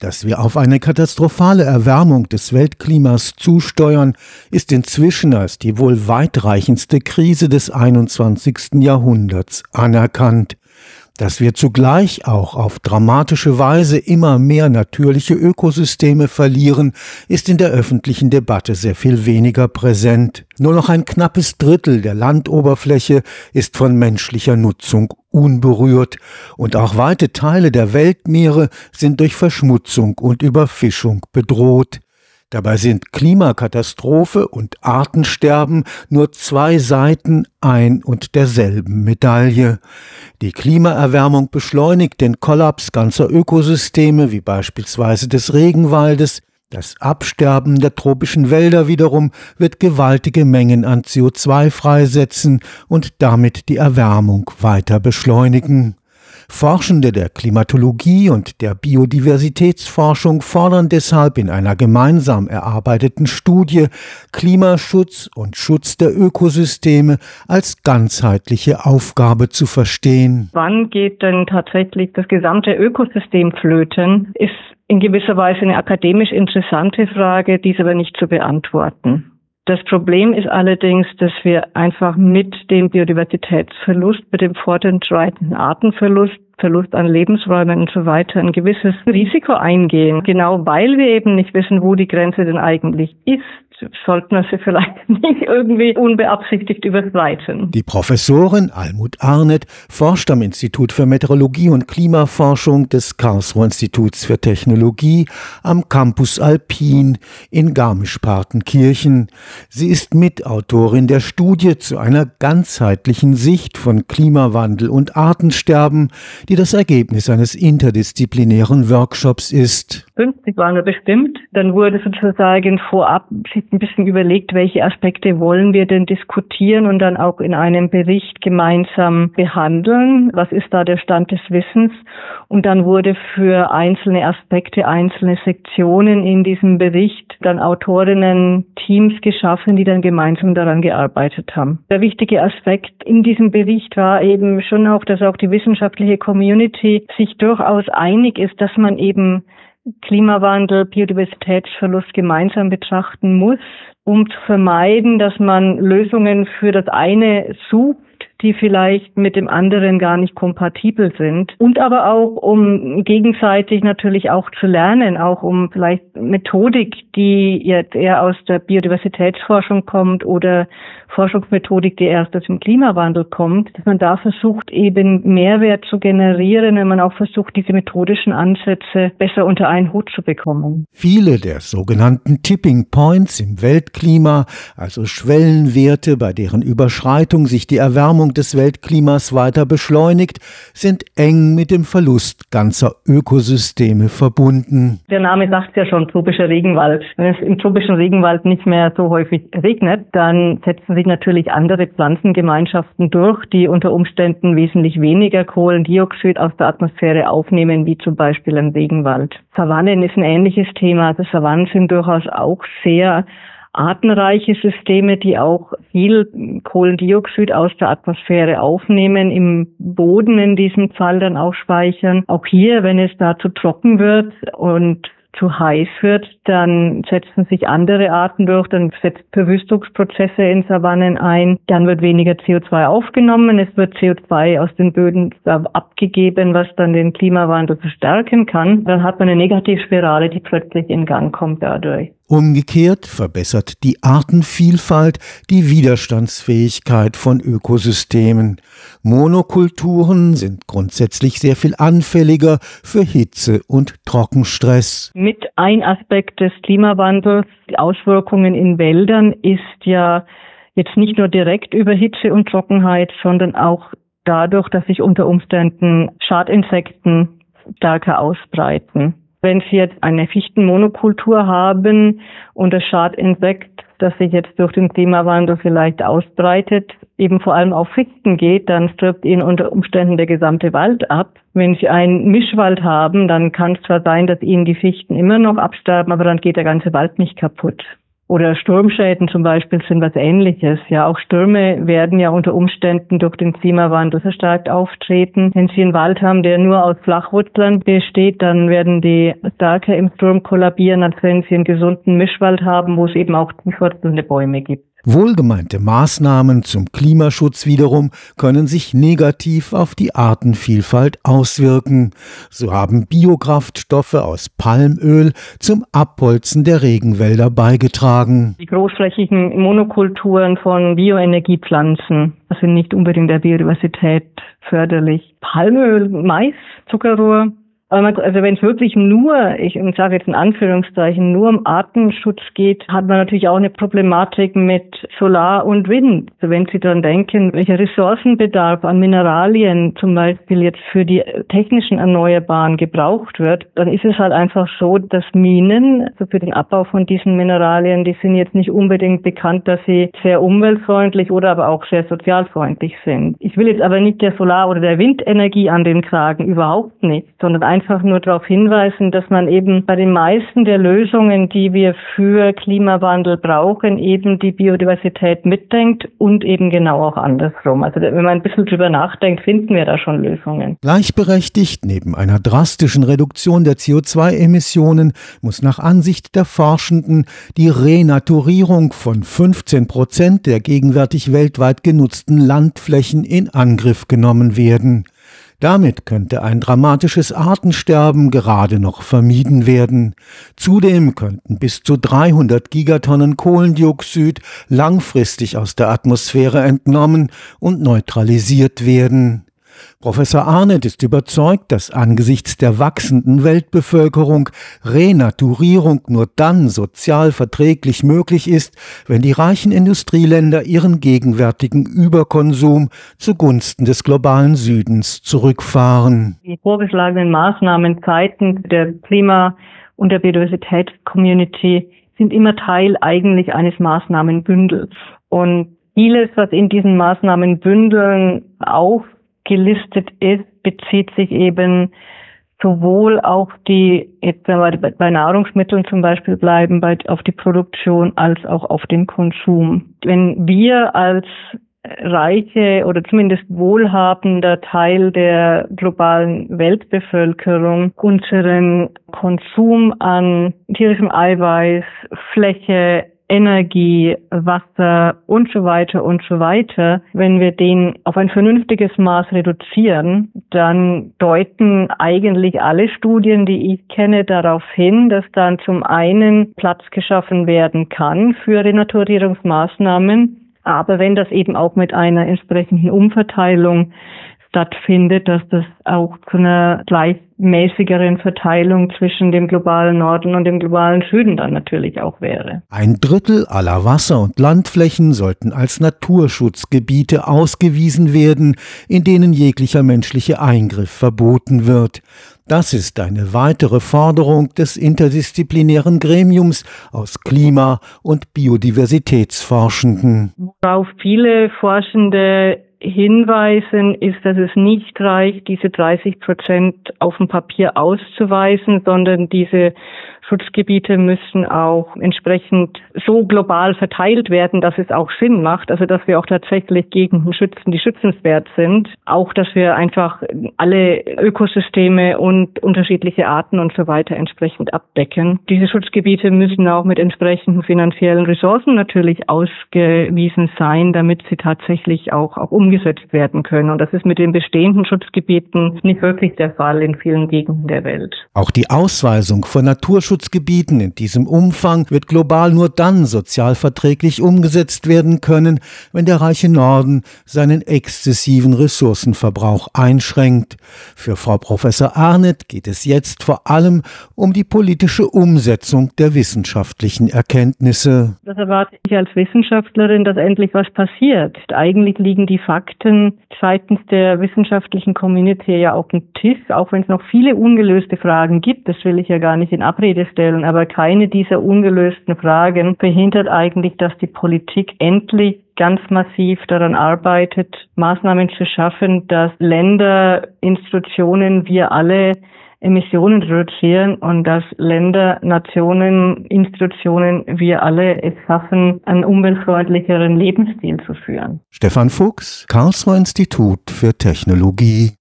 Dass wir auf eine katastrophale Erwärmung des Weltklimas zusteuern, ist inzwischen als die wohl weitreichendste Krise des 21. Jahrhunderts anerkannt dass wir zugleich auch auf dramatische Weise immer mehr natürliche Ökosysteme verlieren, ist in der öffentlichen Debatte sehr viel weniger präsent. Nur noch ein knappes Drittel der Landoberfläche ist von menschlicher Nutzung unberührt, und auch weite Teile der Weltmeere sind durch Verschmutzung und Überfischung bedroht. Dabei sind Klimakatastrophe und Artensterben nur zwei Seiten ein und derselben Medaille. Die Klimaerwärmung beschleunigt den Kollaps ganzer Ökosysteme wie beispielsweise des Regenwaldes, das Absterben der tropischen Wälder wiederum wird gewaltige Mengen an CO2 freisetzen und damit die Erwärmung weiter beschleunigen. Forschende der Klimatologie und der Biodiversitätsforschung fordern deshalb in einer gemeinsam erarbeiteten Studie Klimaschutz und Schutz der Ökosysteme als ganzheitliche Aufgabe zu verstehen. Wann geht denn tatsächlich das gesamte Ökosystem flöten, ist in gewisser Weise eine akademisch interessante Frage, die ist aber nicht zu beantworten. Das Problem ist allerdings, dass wir einfach mit dem Biodiversitätsverlust, mit dem fortentreitenden Artenverlust, Verlust an Lebensräumen und so weiter ein gewisses Risiko eingehen. Genau weil wir eben nicht wissen, wo die Grenze denn eigentlich ist sollten wir sie vielleicht nicht irgendwie unbeabsichtigt überschreiten. Die Professorin Almut Arnett forscht am Institut für Meteorologie und Klimaforschung des Karlsruher Instituts für Technologie am Campus Alpin in Garmisch-Partenkirchen. Sie ist Mitautorin der Studie zu einer ganzheitlichen Sicht von Klimawandel und Artensterben, die das Ergebnis eines interdisziplinären Workshops ist. 50 waren wir bestimmt. Dann wurde sozusagen vorab ein bisschen überlegt, welche Aspekte wollen wir denn diskutieren und dann auch in einem Bericht gemeinsam behandeln. Was ist da der Stand des Wissens? Und dann wurde für einzelne Aspekte, einzelne Sektionen in diesem Bericht dann Autorinnen Teams geschaffen, die dann gemeinsam daran gearbeitet haben. Der wichtige Aspekt in diesem Bericht war eben schon auch, dass auch die wissenschaftliche Community sich durchaus einig ist, dass man eben Klimawandel, Biodiversitätsverlust gemeinsam betrachten muss, um zu vermeiden, dass man Lösungen für das eine sucht die vielleicht mit dem anderen gar nicht kompatibel sind. Und aber auch, um gegenseitig natürlich auch zu lernen, auch um vielleicht Methodik, die jetzt eher aus der Biodiversitätsforschung kommt oder Forschungsmethodik, die erst aus dem Klimawandel kommt, dass man da versucht, eben Mehrwert zu generieren, wenn man auch versucht, diese methodischen Ansätze besser unter einen Hut zu bekommen. Viele der sogenannten Tipping Points im Weltklima, also Schwellenwerte, bei deren Überschreitung sich die Erwärmung des Weltklimas weiter beschleunigt, sind eng mit dem Verlust ganzer Ökosysteme verbunden. Der Name sagt ja schon, tropischer Regenwald. Wenn es im tropischen Regenwald nicht mehr so häufig regnet, dann setzen sich natürlich andere Pflanzengemeinschaften durch, die unter Umständen wesentlich weniger Kohlendioxid aus der Atmosphäre aufnehmen, wie zum Beispiel ein Regenwald. Savannen ist ein ähnliches Thema. Also Savannen sind durchaus auch sehr artenreiche Systeme, die auch viel Kohlendioxid aus der Atmosphäre aufnehmen, im Boden in diesem Fall dann auch speichern. Auch hier, wenn es da zu trocken wird und zu heiß wird, dann setzen sich andere Arten durch, dann setzt Verwüstungsprozesse in Savannen ein, dann wird weniger CO2 aufgenommen, es wird CO2 aus den Böden abgegeben, was dann den Klimawandel verstärken kann. Dann hat man eine Negativspirale, die plötzlich in Gang kommt dadurch. Umgekehrt verbessert die Artenvielfalt die Widerstandsfähigkeit von Ökosystemen. Monokulturen sind grundsätzlich sehr viel anfälliger für Hitze und Trockenstress. Mit ein Aspekt des Klimawandels, die Auswirkungen in Wäldern ist ja jetzt nicht nur direkt über Hitze und Trockenheit, sondern auch dadurch, dass sich unter Umständen Schadinsekten stärker ausbreiten. Wenn Sie jetzt eine Fichtenmonokultur haben und das Schadinsekt, das sich jetzt durch den Klimawandel vielleicht ausbreitet, eben vor allem auf Fichten geht, dann stirbt Ihnen unter Umständen der gesamte Wald ab. Wenn Sie einen Mischwald haben, dann kann es zwar sein, dass Ihnen die Fichten immer noch absterben, aber dann geht der ganze Wald nicht kaputt. Oder Sturmschäden zum Beispiel sind was ähnliches. Ja, auch Stürme werden ja unter Umständen durch den Klimawandel verstärkt auftreten. Wenn Sie einen Wald haben, der nur aus Flachwurzeln besteht, dann werden die stärker im Sturm kollabieren, als wenn Sie einen gesunden Mischwald haben, wo es eben auch tiefwurzelnde Bäume gibt. Wohlgemeinte Maßnahmen zum Klimaschutz wiederum können sich negativ auf die Artenvielfalt auswirken. So haben Biokraftstoffe aus Palmöl zum Abholzen der Regenwälder beigetragen. Die großflächigen Monokulturen von Bioenergiepflanzen sind nicht unbedingt der Biodiversität förderlich. Palmöl, Mais, Zuckerrohr, aber man, also wenn es wirklich nur, ich sage jetzt in Anführungszeichen, nur um Artenschutz geht, hat man natürlich auch eine Problematik mit Solar und Wind. Also wenn Sie dann denken, welcher Ressourcenbedarf an Mineralien zum Beispiel jetzt für die technischen Erneuerbaren gebraucht wird, dann ist es halt einfach so, dass Minen, also für den Abbau von diesen Mineralien, die sind jetzt nicht unbedingt bekannt, dass sie sehr umweltfreundlich oder aber auch sehr sozialfreundlich sind. Ich will jetzt aber nicht der Solar- oder der Windenergie an den Kragen, überhaupt nicht, sondern einfach nur darauf hinweisen, dass man eben bei den meisten der Lösungen, die wir für Klimawandel brauchen, eben die Biodiversität mitdenkt und eben genau auch andersrum. Also wenn man ein bisschen drüber nachdenkt, finden wir da schon Lösungen. Gleichberechtigt neben einer drastischen Reduktion der CO2-Emissionen muss nach Ansicht der Forschenden die Renaturierung von 15 Prozent der gegenwärtig weltweit genutzten Landflächen in Angriff genommen werden. Damit könnte ein dramatisches Artensterben gerade noch vermieden werden. Zudem könnten bis zu 300 Gigatonnen Kohlendioxid langfristig aus der Atmosphäre entnommen und neutralisiert werden. Professor Arnett ist überzeugt, dass angesichts der wachsenden Weltbevölkerung Renaturierung nur dann sozial verträglich möglich ist, wenn die reichen Industrieländer ihren gegenwärtigen Überkonsum zugunsten des globalen Südens zurückfahren. Die vorgeschlagenen Maßnahmen seitens der Klima- und der Biodiversitätscommunity sind immer Teil eigentlich eines Maßnahmenbündels. Und vieles, was in diesen Maßnahmenbündeln auf gelistet ist, bezieht sich eben sowohl auf die, jetzt wenn wir bei Nahrungsmitteln zum Beispiel bleiben, bei, auf die Produktion als auch auf den Konsum. Wenn wir als reiche oder zumindest wohlhabender Teil der globalen Weltbevölkerung unseren Konsum an tierischem Eiweiß, Fläche, Energie, Wasser und so weiter und so weiter, wenn wir den auf ein vernünftiges Maß reduzieren, dann deuten eigentlich alle Studien, die ich kenne, darauf hin, dass dann zum einen Platz geschaffen werden kann für Renaturierungsmaßnahmen, aber wenn das eben auch mit einer entsprechenden Umverteilung stattfindet, dass das auch zu einer gleichmäßigeren Verteilung zwischen dem globalen Norden und dem globalen Süden dann natürlich auch wäre. Ein Drittel aller Wasser- und Landflächen sollten als Naturschutzgebiete ausgewiesen werden, in denen jeglicher menschliche Eingriff verboten wird. Das ist eine weitere Forderung des interdisziplinären Gremiums aus Klima- und Biodiversitätsforschenden. Worauf viele Forschende hinweisen, ist, dass es nicht reicht, diese 30 Prozent auf dem Papier auszuweisen, sondern diese Schutzgebiete müssen auch entsprechend so global verteilt werden, dass es auch Sinn macht, also dass wir auch tatsächlich Gegenden schützen, die schützenswert sind. Auch, dass wir einfach alle Ökosysteme und unterschiedliche Arten und so weiter entsprechend abdecken. Diese Schutzgebiete müssen auch mit entsprechenden finanziellen Ressourcen natürlich ausgewiesen sein, damit sie tatsächlich auch, auch umgesetzt werden können. Und das ist mit den bestehenden Schutzgebieten nicht wirklich der Fall in vielen Gegenden der Welt. Auch die Ausweisung von Naturschutz Naturschutzgebieten in diesem Umfang wird global nur dann sozialverträglich umgesetzt werden können, wenn der reiche Norden seinen exzessiven Ressourcenverbrauch einschränkt. Für Frau Professor Arnett geht es jetzt vor allem um die politische Umsetzung der wissenschaftlichen Erkenntnisse. Das erwarte ich als Wissenschaftlerin, dass endlich was passiert. Eigentlich liegen die Fakten seitens der wissenschaftlichen Community ja auf dem Tisch, auch wenn es noch viele ungelöste Fragen gibt. Das will ich ja gar nicht in Abrede stellen. Aber keine dieser ungelösten Fragen verhindert eigentlich, dass die Politik endlich ganz massiv daran arbeitet, Maßnahmen zu schaffen, dass Länder, Institutionen, wir alle Emissionen reduzieren und dass Länder, Nationen, Institutionen, wir alle es schaffen, einen umweltfreundlicheren Lebensstil zu führen. Stefan Fuchs, Karlsruher Institut für Technologie.